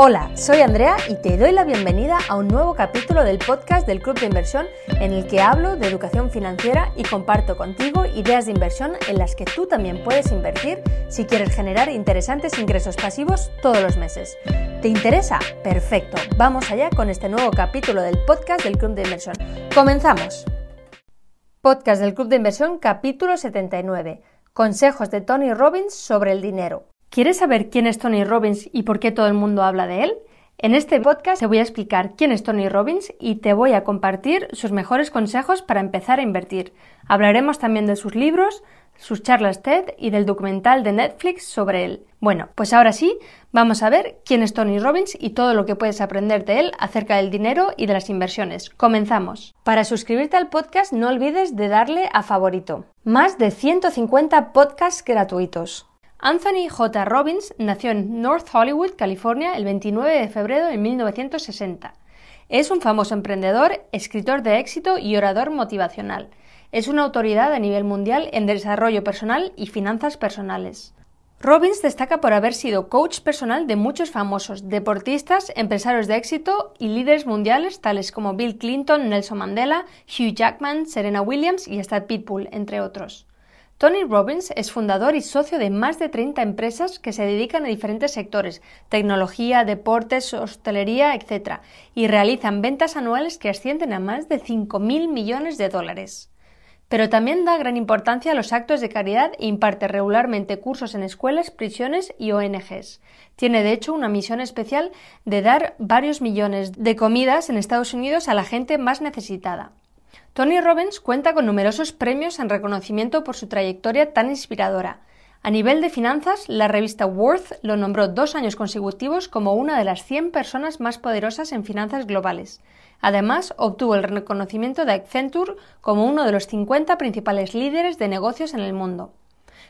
Hola, soy Andrea y te doy la bienvenida a un nuevo capítulo del podcast del Club de Inversión en el que hablo de educación financiera y comparto contigo ideas de inversión en las que tú también puedes invertir si quieres generar interesantes ingresos pasivos todos los meses. ¿Te interesa? Perfecto, vamos allá con este nuevo capítulo del podcast del Club de Inversión. Comenzamos. Podcast del Club de Inversión capítulo 79. Consejos de Tony Robbins sobre el dinero. ¿Quieres saber quién es Tony Robbins y por qué todo el mundo habla de él? En este podcast te voy a explicar quién es Tony Robbins y te voy a compartir sus mejores consejos para empezar a invertir. Hablaremos también de sus libros, sus charlas TED y del documental de Netflix sobre él. Bueno, pues ahora sí, vamos a ver quién es Tony Robbins y todo lo que puedes aprender de él acerca del dinero y de las inversiones. Comenzamos. Para suscribirte al podcast no olvides de darle a favorito. Más de 150 podcasts gratuitos. Anthony J. Robbins nació en North Hollywood, California, el 29 de febrero de 1960. Es un famoso emprendedor, escritor de éxito y orador motivacional. Es una autoridad a nivel mundial en desarrollo personal y finanzas personales. Robbins destaca por haber sido coach personal de muchos famosos deportistas, empresarios de éxito y líderes mundiales tales como Bill Clinton, Nelson Mandela, Hugh Jackman, Serena Williams y hasta Pitbull, entre otros. Tony Robbins es fundador y socio de más de 30 empresas que se dedican a diferentes sectores, tecnología, deportes, hostelería, etc., y realizan ventas anuales que ascienden a más de 5.000 millones de dólares. Pero también da gran importancia a los actos de caridad e imparte regularmente cursos en escuelas, prisiones y ONGs. Tiene de hecho una misión especial de dar varios millones de comidas en Estados Unidos a la gente más necesitada. Tony Robbins cuenta con numerosos premios en reconocimiento por su trayectoria tan inspiradora. A nivel de finanzas, la revista Worth lo nombró dos años consecutivos como una de las 100 personas más poderosas en finanzas globales. Además, obtuvo el reconocimiento de Accenture como uno de los 50 principales líderes de negocios en el mundo.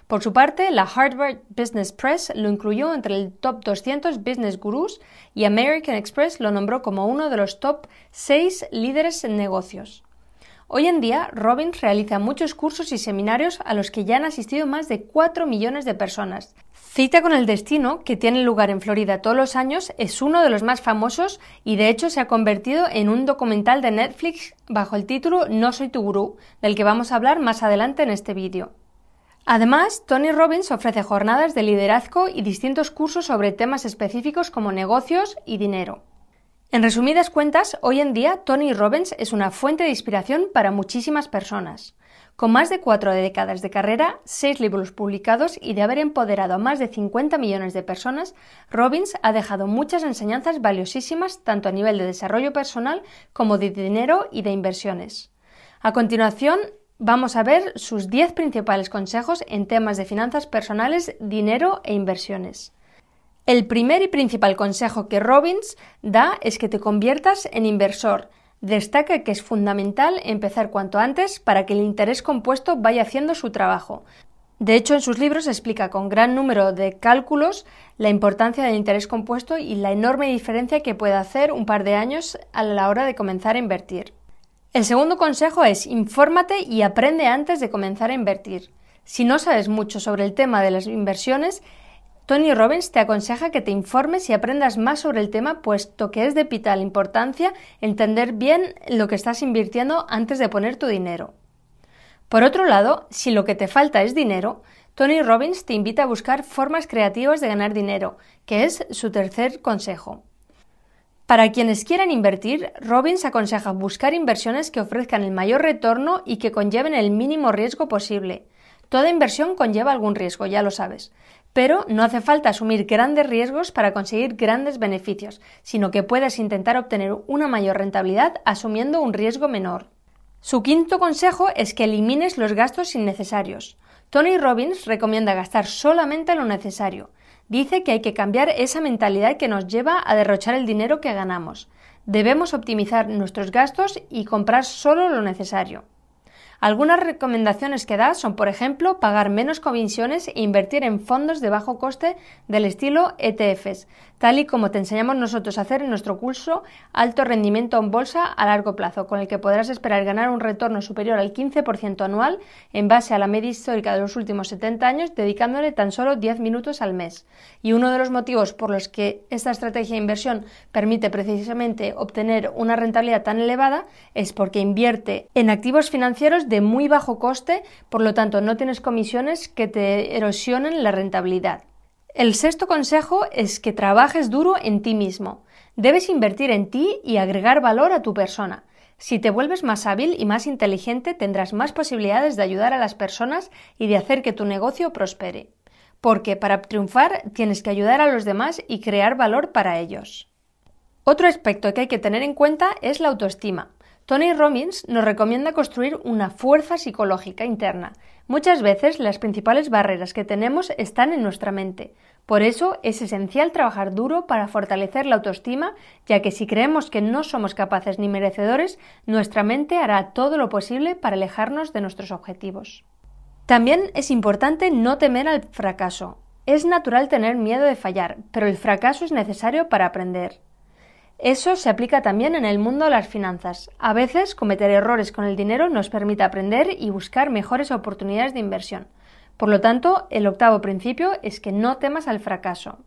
Por su parte, la Harvard Business Press lo incluyó entre el top 200 business gurus y American Express lo nombró como uno de los top 6 líderes en negocios. Hoy en día, Robbins realiza muchos cursos y seminarios a los que ya han asistido más de 4 millones de personas. Cita con el Destino, que tiene lugar en Florida todos los años, es uno de los más famosos y de hecho se ha convertido en un documental de Netflix bajo el título No soy tu gurú, del que vamos a hablar más adelante en este vídeo. Además, Tony Robbins ofrece jornadas de liderazgo y distintos cursos sobre temas específicos como negocios y dinero. En resumidas cuentas, hoy en día Tony Robbins es una fuente de inspiración para muchísimas personas. Con más de cuatro décadas de carrera, seis libros publicados y de haber empoderado a más de 50 millones de personas, Robbins ha dejado muchas enseñanzas valiosísimas tanto a nivel de desarrollo personal como de dinero y de inversiones. A continuación, vamos a ver sus 10 principales consejos en temas de finanzas personales, dinero e inversiones. El primer y principal consejo que Robbins da es que te conviertas en inversor. Destaca que es fundamental empezar cuanto antes para que el interés compuesto vaya haciendo su trabajo. De hecho, en sus libros explica con gran número de cálculos la importancia del interés compuesto y la enorme diferencia que puede hacer un par de años a la hora de comenzar a invertir. El segundo consejo es infórmate y aprende antes de comenzar a invertir. Si no sabes mucho sobre el tema de las inversiones, Tony Robbins te aconseja que te informes y aprendas más sobre el tema, puesto que es de vital importancia entender bien lo que estás invirtiendo antes de poner tu dinero. Por otro lado, si lo que te falta es dinero, Tony Robbins te invita a buscar formas creativas de ganar dinero, que es su tercer consejo. Para quienes quieran invertir, Robbins aconseja buscar inversiones que ofrezcan el mayor retorno y que conlleven el mínimo riesgo posible. Toda inversión conlleva algún riesgo, ya lo sabes. Pero no hace falta asumir grandes riesgos para conseguir grandes beneficios, sino que puedes intentar obtener una mayor rentabilidad asumiendo un riesgo menor. Su quinto consejo es que elimines los gastos innecesarios. Tony Robbins recomienda gastar solamente lo necesario. Dice que hay que cambiar esa mentalidad que nos lleva a derrochar el dinero que ganamos. Debemos optimizar nuestros gastos y comprar solo lo necesario. Algunas recomendaciones que da son, por ejemplo, pagar menos comisiones e invertir en fondos de bajo coste del estilo ETFs, tal y como te enseñamos nosotros a hacer en nuestro curso Alto Rendimiento en Bolsa a largo plazo, con el que podrás esperar ganar un retorno superior al 15% anual en base a la media histórica de los últimos 70 años, dedicándole tan solo 10 minutos al mes. Y uno de los motivos por los que esta estrategia de inversión permite precisamente obtener una rentabilidad tan elevada es porque invierte en activos financieros de muy bajo coste, por lo tanto no tienes comisiones que te erosionen la rentabilidad. El sexto consejo es que trabajes duro en ti mismo. Debes invertir en ti y agregar valor a tu persona. Si te vuelves más hábil y más inteligente, tendrás más posibilidades de ayudar a las personas y de hacer que tu negocio prospere. Porque para triunfar tienes que ayudar a los demás y crear valor para ellos. Otro aspecto que hay que tener en cuenta es la autoestima. Tony Robbins nos recomienda construir una fuerza psicológica interna. Muchas veces las principales barreras que tenemos están en nuestra mente. Por eso es esencial trabajar duro para fortalecer la autoestima, ya que si creemos que no somos capaces ni merecedores, nuestra mente hará todo lo posible para alejarnos de nuestros objetivos. También es importante no temer al fracaso. Es natural tener miedo de fallar, pero el fracaso es necesario para aprender. Eso se aplica también en el mundo de las finanzas. A veces cometer errores con el dinero nos permite aprender y buscar mejores oportunidades de inversión. Por lo tanto, el octavo principio es que no temas al fracaso.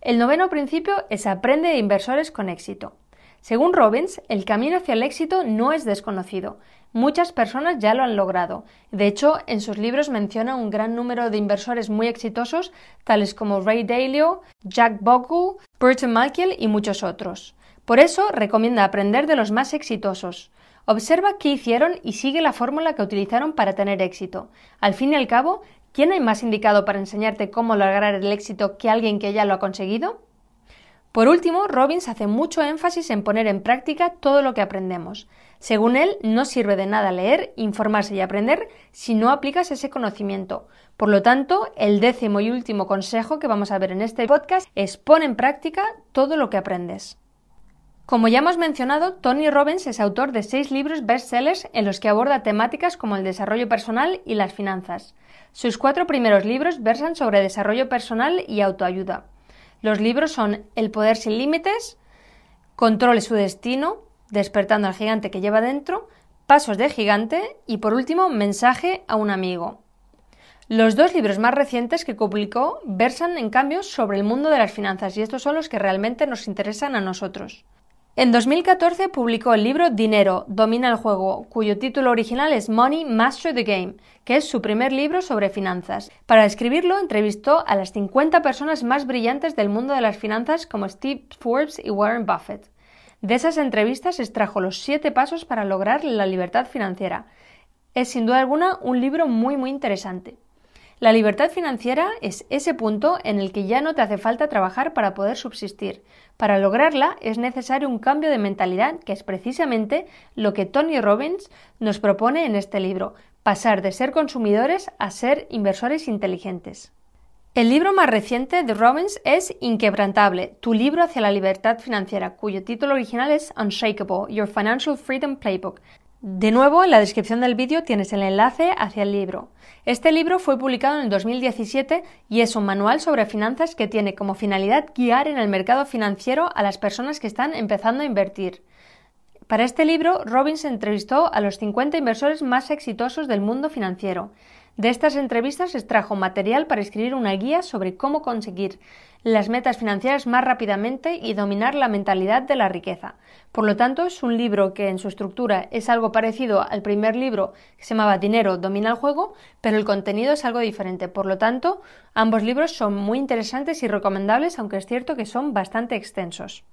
El noveno principio es aprende de inversores con éxito. Según Robbins, el camino hacia el éxito no es desconocido. Muchas personas ya lo han logrado. De hecho, en sus libros menciona un gran número de inversores muy exitosos, tales como Ray Dalio, Jack Bogle, Burton Malkiel y muchos otros. Por eso recomienda aprender de los más exitosos. Observa qué hicieron y sigue la fórmula que utilizaron para tener éxito. Al fin y al cabo, ¿quién hay más indicado para enseñarte cómo lograr el éxito que alguien que ya lo ha conseguido? Por último, Robbins hace mucho énfasis en poner en práctica todo lo que aprendemos. Según él, no sirve de nada leer, informarse y aprender si no aplicas ese conocimiento. Por lo tanto, el décimo y último consejo que vamos a ver en este podcast es pon en práctica todo lo que aprendes. Como ya hemos mencionado, Tony Robbins es autor de seis libros bestsellers en los que aborda temáticas como el desarrollo personal y las finanzas. Sus cuatro primeros libros versan sobre desarrollo personal y autoayuda. Los libros son El poder sin límites, Controle su destino, Despertando al gigante que lleva dentro, Pasos de gigante y por último Mensaje a un amigo. Los dos libros más recientes que publicó versan en cambio sobre el mundo de las finanzas y estos son los que realmente nos interesan a nosotros. En 2014 publicó el libro Dinero, Domina el Juego, cuyo título original es Money, Master the Game, que es su primer libro sobre finanzas. Para escribirlo entrevistó a las 50 personas más brillantes del mundo de las finanzas como Steve Forbes y Warren Buffett. De esas entrevistas extrajo los siete pasos para lograr la libertad financiera. Es sin duda alguna un libro muy muy interesante. La libertad financiera es ese punto en el que ya no te hace falta trabajar para poder subsistir. Para lograrla es necesario un cambio de mentalidad, que es precisamente lo que Tony Robbins nos propone en este libro, pasar de ser consumidores a ser inversores inteligentes. El libro más reciente de Robbins es Inquebrantable, tu libro hacia la libertad financiera, cuyo título original es Unshakable, Your Financial Freedom Playbook, de nuevo, en la descripción del vídeo tienes el enlace hacia el libro. Este libro fue publicado en el 2017 y es un manual sobre finanzas que tiene como finalidad guiar en el mercado financiero a las personas que están empezando a invertir. Para este libro, Robbins entrevistó a los 50 inversores más exitosos del mundo financiero. De estas entrevistas extrajo material para escribir una guía sobre cómo conseguir las metas financieras más rápidamente y dominar la mentalidad de la riqueza. Por lo tanto, es un libro que en su estructura es algo parecido al primer libro que se llamaba Dinero, domina el juego, pero el contenido es algo diferente. Por lo tanto, ambos libros son muy interesantes y recomendables, aunque es cierto que son bastante extensos.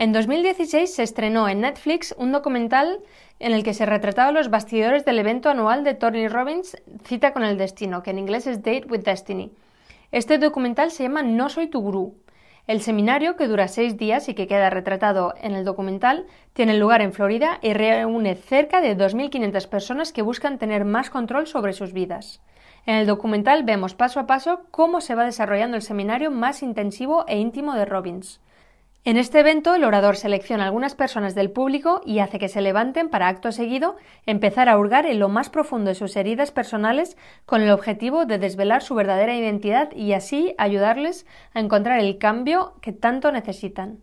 En 2016 se estrenó en Netflix un documental en el que se retrataba los bastidores del evento anual de Tony Robbins Cita con el Destino, que en inglés es Date with Destiny. Este documental se llama No soy tu gurú. El seminario, que dura seis días y que queda retratado en el documental, tiene lugar en Florida y reúne cerca de 2.500 personas que buscan tener más control sobre sus vidas. En el documental vemos paso a paso cómo se va desarrollando el seminario más intensivo e íntimo de Robbins. En este evento, el orador selecciona algunas personas del público y hace que se levanten para acto seguido empezar a hurgar en lo más profundo de sus heridas personales con el objetivo de desvelar su verdadera identidad y así ayudarles a encontrar el cambio que tanto necesitan.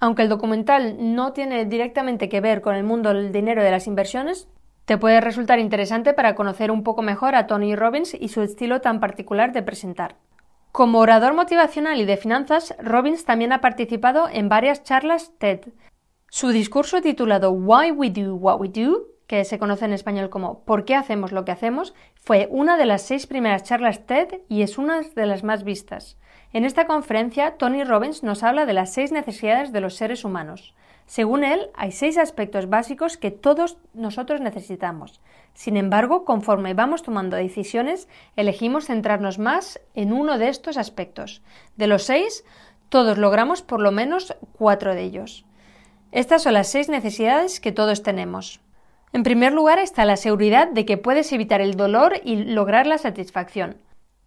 Aunque el documental no tiene directamente que ver con el mundo del dinero y de las inversiones, te puede resultar interesante para conocer un poco mejor a Tony Robbins y su estilo tan particular de presentar. Como orador motivacional y de finanzas, Robbins también ha participado en varias charlas TED. Su discurso titulado Why We Do What We Do, que se conoce en español como ¿Por qué hacemos lo que hacemos?, fue una de las seis primeras charlas TED y es una de las más vistas. En esta conferencia, Tony Robbins nos habla de las seis necesidades de los seres humanos. Según él, hay seis aspectos básicos que todos nosotros necesitamos. Sin embargo, conforme vamos tomando decisiones, elegimos centrarnos más en uno de estos aspectos. De los seis, todos logramos por lo menos cuatro de ellos. Estas son las seis necesidades que todos tenemos. En primer lugar está la seguridad de que puedes evitar el dolor y lograr la satisfacción.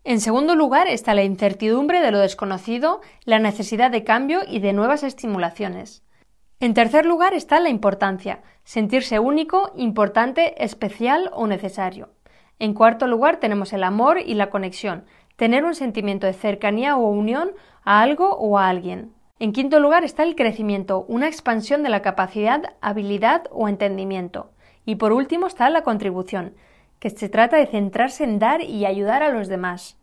En segundo lugar está la incertidumbre de lo desconocido, la necesidad de cambio y de nuevas estimulaciones. En tercer lugar está la importancia, sentirse único, importante, especial o necesario. En cuarto lugar tenemos el amor y la conexión, tener un sentimiento de cercanía o unión a algo o a alguien. En quinto lugar está el crecimiento, una expansión de la capacidad, habilidad o entendimiento. Y por último está la contribución, que se trata de centrarse en dar y ayudar a los demás.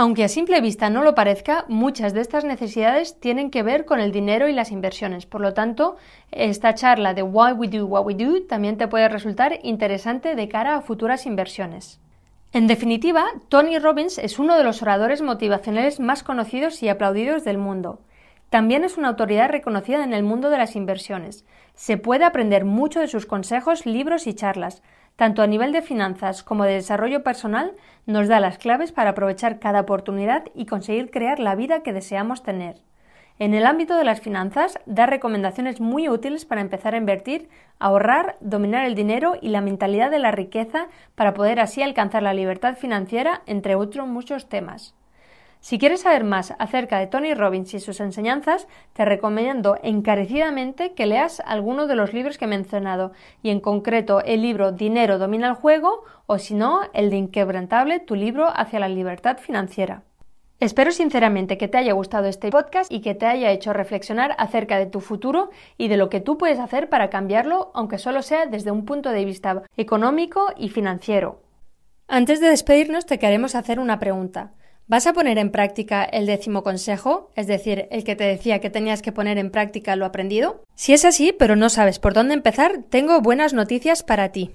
Aunque a simple vista no lo parezca, muchas de estas necesidades tienen que ver con el dinero y las inversiones. Por lo tanto, esta charla de Why We Do What We Do también te puede resultar interesante de cara a futuras inversiones. En definitiva, Tony Robbins es uno de los oradores motivacionales más conocidos y aplaudidos del mundo. También es una autoridad reconocida en el mundo de las inversiones. Se puede aprender mucho de sus consejos, libros y charlas, tanto a nivel de finanzas como de desarrollo personal, nos da las claves para aprovechar cada oportunidad y conseguir crear la vida que deseamos tener. En el ámbito de las finanzas, da recomendaciones muy útiles para empezar a invertir, ahorrar, dominar el dinero y la mentalidad de la riqueza para poder así alcanzar la libertad financiera, entre otros muchos temas. Si quieres saber más acerca de Tony Robbins y sus enseñanzas, te recomiendo encarecidamente que leas alguno de los libros que he mencionado, y en concreto el libro Dinero domina el juego o si no, el de Inquebrantable, tu libro hacia la libertad financiera. Espero sinceramente que te haya gustado este podcast y que te haya hecho reflexionar acerca de tu futuro y de lo que tú puedes hacer para cambiarlo, aunque solo sea desde un punto de vista económico y financiero. Antes de despedirnos, te queremos hacer una pregunta. ¿Vas a poner en práctica el décimo consejo? Es decir, el que te decía que tenías que poner en práctica lo aprendido. Si es así, pero no sabes por dónde empezar, tengo buenas noticias para ti.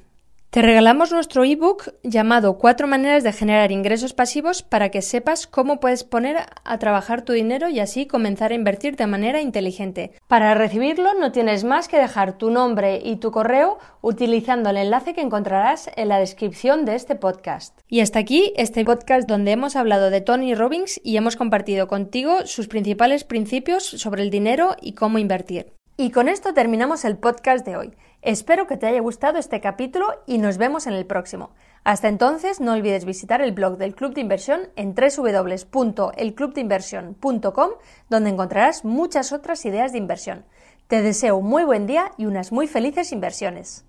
Te regalamos nuestro ebook llamado Cuatro maneras de generar ingresos pasivos para que sepas cómo puedes poner a trabajar tu dinero y así comenzar a invertir de manera inteligente. Para recibirlo no tienes más que dejar tu nombre y tu correo utilizando el enlace que encontrarás en la descripción de este podcast. Y hasta aquí este podcast donde hemos hablado de Tony Robbins y hemos compartido contigo sus principales principios sobre el dinero y cómo invertir. Y con esto terminamos el podcast de hoy. Espero que te haya gustado este capítulo y nos vemos en el próximo. Hasta entonces, no olvides visitar el blog del Club de Inversión en www.elclubdeinversión.com, donde encontrarás muchas otras ideas de inversión. Te deseo un muy buen día y unas muy felices inversiones.